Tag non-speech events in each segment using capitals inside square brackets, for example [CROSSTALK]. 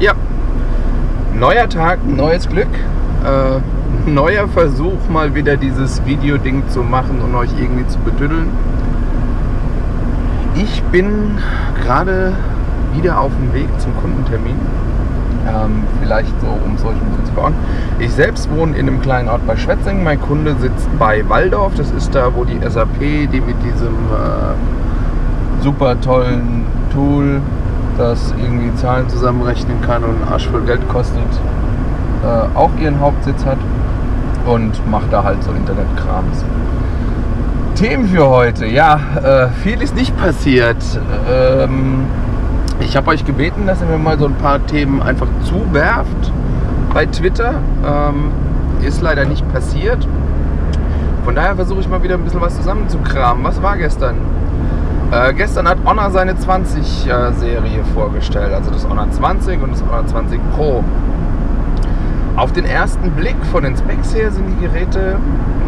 Ja, neuer Tag, neues Glück. Äh, neuer Versuch, mal wieder dieses Videoding zu machen und euch irgendwie zu betüddeln. Ich bin gerade wieder auf dem Weg zum Kundentermin. Ähm, vielleicht so, um es euch ein bisschen zu bauen. Ich selbst wohne in einem kleinen Ort bei Schwetzingen. Mein Kunde sitzt bei Waldorf. Das ist da, wo die SAP, die mit diesem äh, super tollen Tool, das irgendwie Zahlen zusammenrechnen kann und einen Arsch voll Geld kostet, äh, auch ihren Hauptsitz hat und macht da halt so Internetkrams. Themen für heute. Ja, äh, viel ist nicht passiert. Ähm, ich habe euch gebeten, dass ihr mir mal so ein paar Themen einfach zuwerft bei Twitter. Ähm, ist leider nicht passiert. Von daher versuche ich mal wieder ein bisschen was zusammenzukramen. Was war gestern? Äh, gestern hat Honor seine 20-Serie vorgestellt, also das Honor 20 und das Honor 20 Pro. Auf den ersten Blick von den Specs her sind die Geräte,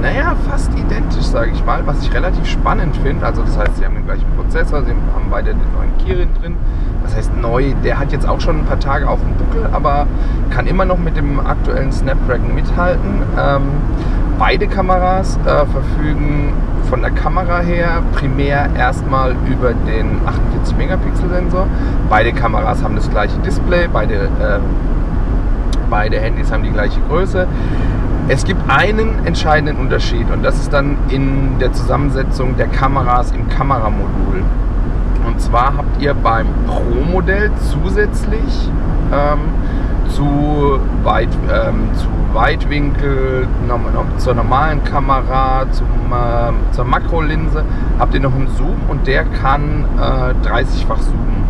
naja, fast identisch, sage ich mal, was ich relativ spannend finde. Also das heißt, sie haben den gleichen Prozessor, sie haben beide den neuen Kirin drin. Das heißt neu, der hat jetzt auch schon ein paar Tage auf dem Buckel, aber kann immer noch mit dem aktuellen Snapdragon mithalten. Ähm, beide Kameras äh, verfügen von der Kamera her primär erstmal über den 48 Megapixel Sensor. Beide Kameras haben das gleiche Display, beide äh, Beide Handys haben die gleiche Größe. Es gibt einen entscheidenden Unterschied und das ist dann in der Zusammensetzung der Kameras im Kameramodul. Und zwar habt ihr beim Pro-Modell zusätzlich ähm, zu, Weit, ähm, zu Weitwinkel, zur normalen Kamera, zum, äh, zur Makrolinse, habt ihr noch einen Zoom und der kann äh, 30-fach zoomen.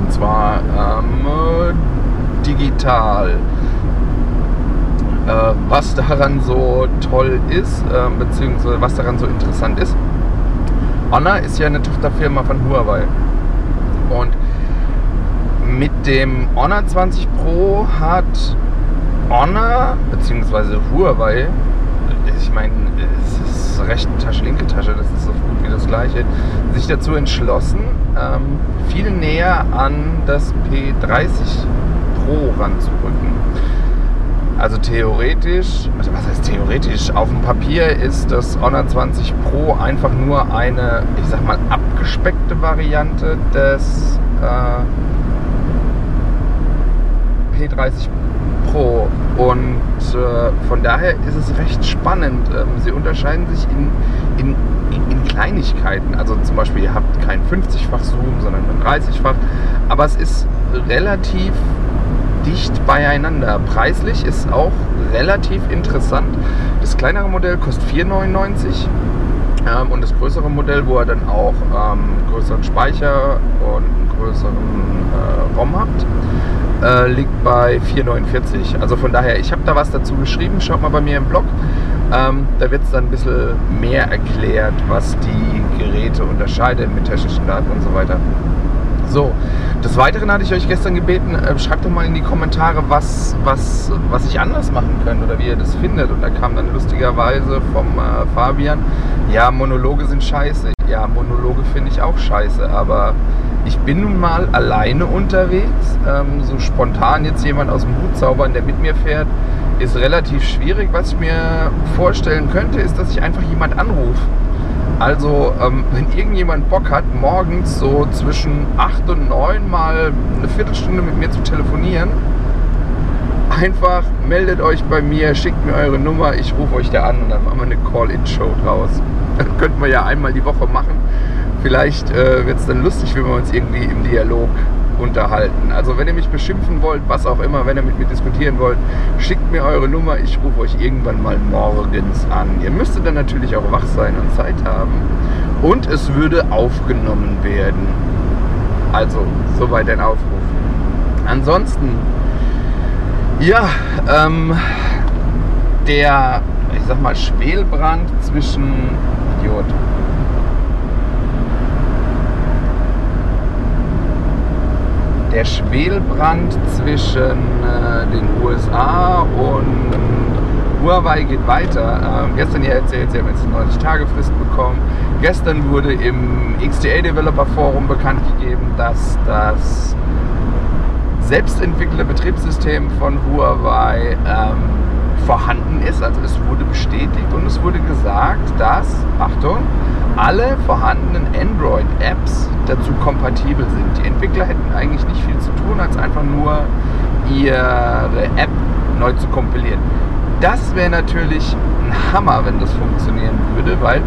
Und zwar ähm, digital. Äh, was daran so toll ist, äh, beziehungsweise was daran so interessant ist, Honor ist ja eine Tochterfirma von Huawei. Und mit dem Honor 20 Pro hat Honor, beziehungsweise Huawei, ich meine, es ist rechte Tasche, linke Tasche, das ist so gut wie das gleiche, sich dazu entschlossen, ähm, viel näher an das P30 Pro ranzurücken. Also theoretisch, also was heißt theoretisch? Auf dem Papier ist das Honor 20 Pro einfach nur eine, ich sag mal, abgespeckte Variante des äh, P30 Pro. Und äh, von daher ist es recht spannend. Ähm, sie unterscheiden sich in, in, in, Kleinigkeiten. Also zum Beispiel, ihr habt kein 50-fach Zoom, sondern ein 30-fach. Aber es ist relativ dicht beieinander. Preislich ist auch relativ interessant. Das kleinere Modell kostet 4,99 ähm, und das größere Modell, wo ihr dann auch ähm, größeren Speicher und einen größeren äh, ROM habt, äh, liegt bei 4,49. Also von daher, ich habe da was dazu geschrieben. Schaut mal bei mir im Blog. Ähm, da wird es dann ein bisschen mehr erklärt, was die Geräte unterscheidet mit technischen Daten und so weiter. So, des Weiteren hatte ich euch gestern gebeten, äh, schreibt doch mal in die Kommentare, was, was, was ich anders machen könnte oder wie ihr das findet. Und da kam dann lustigerweise vom äh, Fabian, ja, Monologe sind scheiße. Ja, Monologe finde ich auch scheiße, aber ich bin nun mal alleine unterwegs. Ähm, so spontan jetzt jemand aus dem Hut zaubern, der mit mir fährt, ist relativ schwierig. Was ich mir vorstellen könnte, ist, dass ich einfach jemand anrufe also, ähm, wenn irgendjemand Bock hat, morgens so zwischen 8 und 9 mal eine Viertelstunde mit mir zu telefonieren, einfach meldet euch bei mir, schickt mir eure Nummer, ich rufe euch da an und dann machen wir eine Call-In-Show draus. [LAUGHS] Das könnten wir ja einmal die Woche machen. Vielleicht äh, wird es dann lustig, wenn wir uns irgendwie im Dialog unterhalten. Also wenn ihr mich beschimpfen wollt, was auch immer, wenn ihr mit mir diskutieren wollt, schickt mir eure Nummer. Ich rufe euch irgendwann mal morgens an. Ihr müsstet dann natürlich auch wach sein und Zeit haben. Und es würde aufgenommen werden. Also, soweit ein Aufruf. Ansonsten, ja, ähm, der, ich sag mal, Schwelbrand zwischen Idiot. der Schwelbrand zwischen äh, den USA und Huawei geht weiter. Ähm, gestern ihr erzählt, sie haben jetzt eine 90-Tage-Frist bekommen. Gestern wurde im XDA Developer Forum bekannt gegeben, dass das selbstentwickelte Betriebssystem von Huawei ähm, vorhanden ist. Also es wurde bestätigt und es wurde gesagt, dass, Achtung, alle vorhandenen Android-Apps dazu kompatibel sind. Die Entwickler hätten eigentlich nicht viel zu tun, als einfach nur ihre App neu zu kompilieren. Das wäre natürlich ein Hammer, wenn das funktionieren würde, weil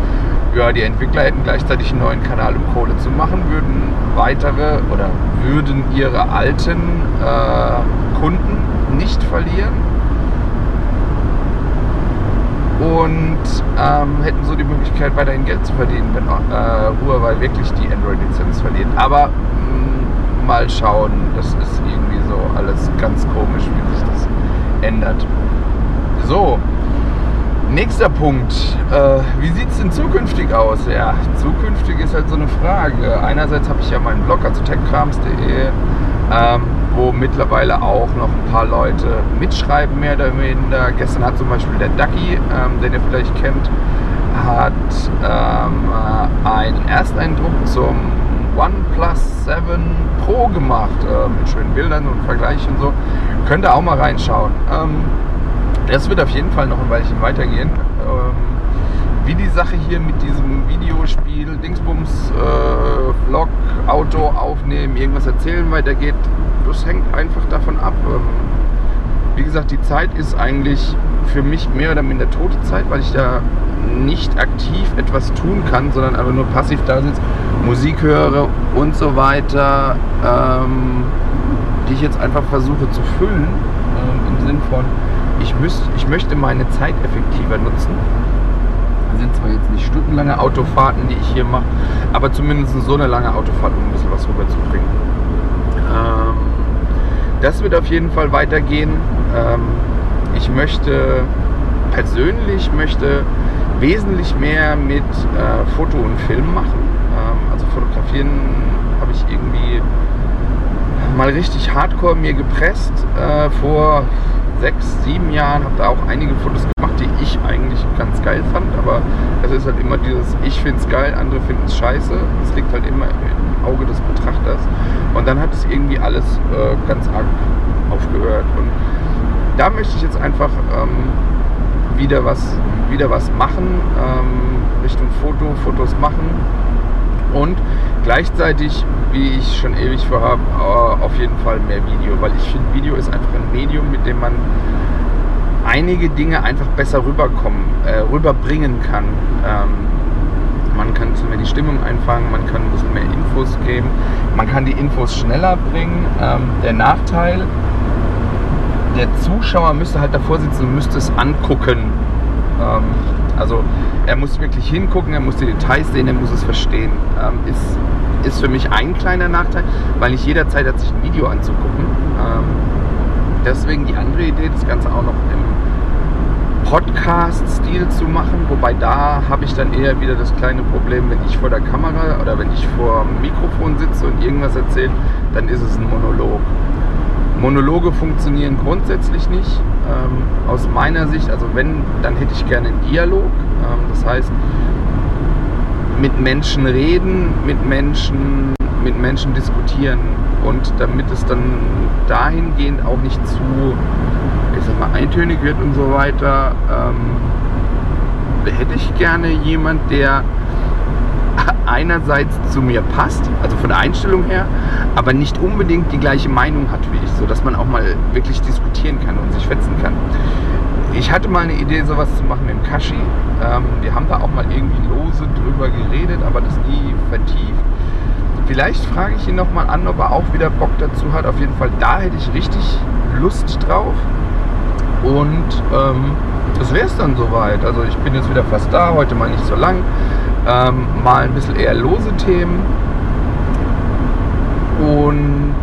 ja, die Entwickler hätten gleichzeitig einen neuen Kanal, um Kohle zu machen, würden weitere oder würden ihre alten äh, Kunden nicht verlieren und ähm, hätten so die Möglichkeit, weiterhin Geld zu verdienen, wenn äh, Huawei wirklich die Android-Lizenz verliert. Aber mh, mm, mal schauen, das ist irgendwie so alles ganz komisch, wie sich das ändert. So, nächster Punkt. Äh, wie sieht es denn zukünftig aus? Ja, zukünftig ist halt so eine Frage. Einerseits habe ich ja meinen Blog, also techkrams.de. Ähm, wo mittlerweile auch noch ein paar Leute mitschreiben, mehr oder minder. Gestern hat zum Beispiel der Ducky, ähm, den ihr vielleicht kennt, hat ähm, einen Ersteindruck zum OnePlus 7 Pro gemacht, äh, mit schönen Bildern und Vergleichen und so. Könnt ihr auch mal reinschauen. Ähm, das wird auf jeden Fall noch ein Weilchen weitergehen. Ähm, wie die Sache hier mit diesem Videospiel, Dingsbums, äh, Vlog, Auto aufnehmen, irgendwas erzählen weitergeht, das hängt einfach davon ab. Ähm, wie gesagt, die Zeit ist eigentlich für mich mehr oder minder tote Zeit, weil ich da nicht aktiv etwas tun kann, sondern einfach nur passiv da sitze, Musik höre und so weiter, ähm, die ich jetzt einfach versuche zu füllen, ähm, im Sinn von, ich, müsst, ich möchte meine Zeit effektiver nutzen. Das sind zwar jetzt nicht stundenlange Autofahrten, die ich hier mache, aber zumindest so eine lange Autofahrt, um ein bisschen was rüberzubringen. Ähm, das wird auf jeden Fall weitergehen. Ähm, ich möchte persönlich möchte wesentlich mehr mit äh, Foto und Film machen. Ähm, also fotografieren habe ich irgendwie mal richtig hardcore mir gepresst äh, vor sechs, sieben Jahren. Habe da auch einige Fotos gemacht, die ich eigentlich ganz geil fand. Aber es ist halt immer dieses, ich finde es geil, andere finden es scheiße. Es liegt halt immer im Auge des Betrachters. Und dann hat es irgendwie alles äh, ganz arg aufgehört. Und da möchte ich jetzt einfach ähm, wieder, was, wieder was machen, ähm, Richtung Foto, Fotos machen und gleichzeitig, wie ich schon ewig vorhabe, äh, auf jeden Fall mehr Video, weil ich finde, Video ist einfach ein Medium, mit dem man einige Dinge einfach besser rüberkommen, äh, rüberbringen kann. Ähm, man kann ein bisschen mehr die Stimmung einfangen, man kann ein bisschen mehr Infos geben, man kann die Infos schneller bringen. Ähm, der Nachteil, der Zuschauer müsste halt davor sitzen und müsste es angucken. Ähm, also er muss wirklich hingucken, er muss die Details sehen, er muss es verstehen. Ähm, ist, ist für mich ein kleiner Nachteil, weil nicht jederzeit hat sich ein Video anzugucken. Ähm, deswegen die andere Idee, das Ganze auch noch im Podcast-Stil zu machen, wobei da habe ich dann eher wieder das kleine Problem, wenn ich vor der Kamera oder wenn ich vor dem Mikrofon sitze und irgendwas erzähle, dann ist es ein Monolog. Monologe funktionieren grundsätzlich nicht. Ähm, aus meiner Sicht, also wenn, dann hätte ich gerne einen Dialog. Ähm, das heißt, mit Menschen reden, mit Menschen, mit Menschen diskutieren und damit es dann dahingehend auch nicht zu ich sag mal, eintönig wird und so weiter, ähm, hätte ich gerne jemand, der einerseits zu mir passt, also von der Einstellung her, aber nicht unbedingt die gleiche Meinung hat wie ich, sodass man auch mal wirklich diskutieren kann und sich fetzen kann. Ich hatte mal eine Idee, sowas zu machen im Kashi. Ähm, wir haben da auch mal irgendwie lose drüber geredet, aber das nie vertieft. Vielleicht frage ich ihn nochmal an, ob er auch wieder Bock dazu hat. Auf jeden Fall, da hätte ich richtig Lust drauf. Und ähm, das wäre es dann soweit. Also ich bin jetzt wieder fast da, heute mal nicht so lang. Ähm, mal ein bisschen eher lose Themen. Und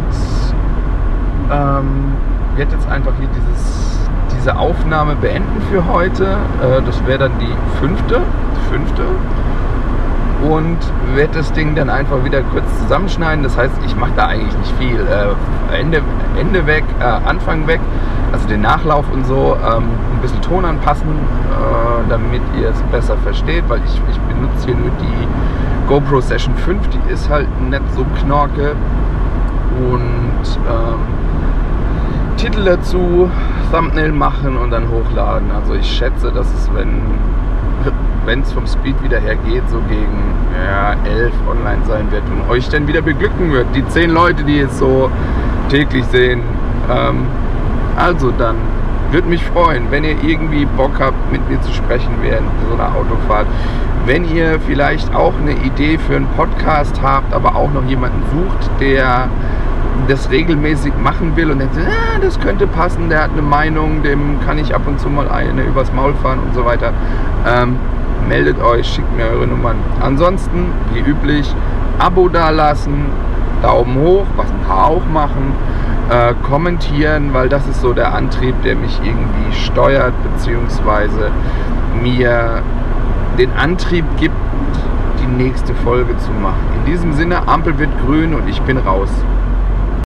ähm, werde jetzt einfach hier dieses, diese Aufnahme beenden für heute. Äh, das wäre dann die fünfte. fünfte und werde das Ding dann einfach wieder kurz zusammenschneiden. Das heißt, ich mache da eigentlich nicht viel. Äh, Ende, Ende weg, äh, Anfang weg, also den Nachlauf und so, ähm, ein bisschen Ton anpassen, äh, damit ihr es besser versteht, weil ich, ich benutze hier nur die GoPro Session 5, die ist halt nicht so knorke und ähm, Titel dazu, Thumbnail machen und dann hochladen. Also ich schätze, dass es, wenn es vom Speed wieder her geht, so gegen ja, 11 online sein wird und euch dann wieder beglücken wird. Die 10 Leute, die es so täglich sehen. Ähm, also dann würde mich freuen, wenn ihr irgendwie Bock habt, mit mir zu sprechen während so einer Autofahrt. Wenn ihr vielleicht auch eine Idee für einen Podcast habt, aber auch noch jemanden sucht, der das regelmäßig machen will und denkt, ah, das könnte passen, der hat eine Meinung, dem kann ich ab und zu mal eine übers Maul fahren und so weiter. Ähm, meldet euch, schickt mir eure Nummern. Ansonsten, wie üblich, Abo dalassen, Daumen hoch, was ein paar auch machen, äh, kommentieren, weil das ist so der Antrieb, der mich irgendwie steuert, beziehungsweise mir den Antrieb gibt, die nächste Folge zu machen. In diesem Sinne, Ampel wird grün und ich bin raus.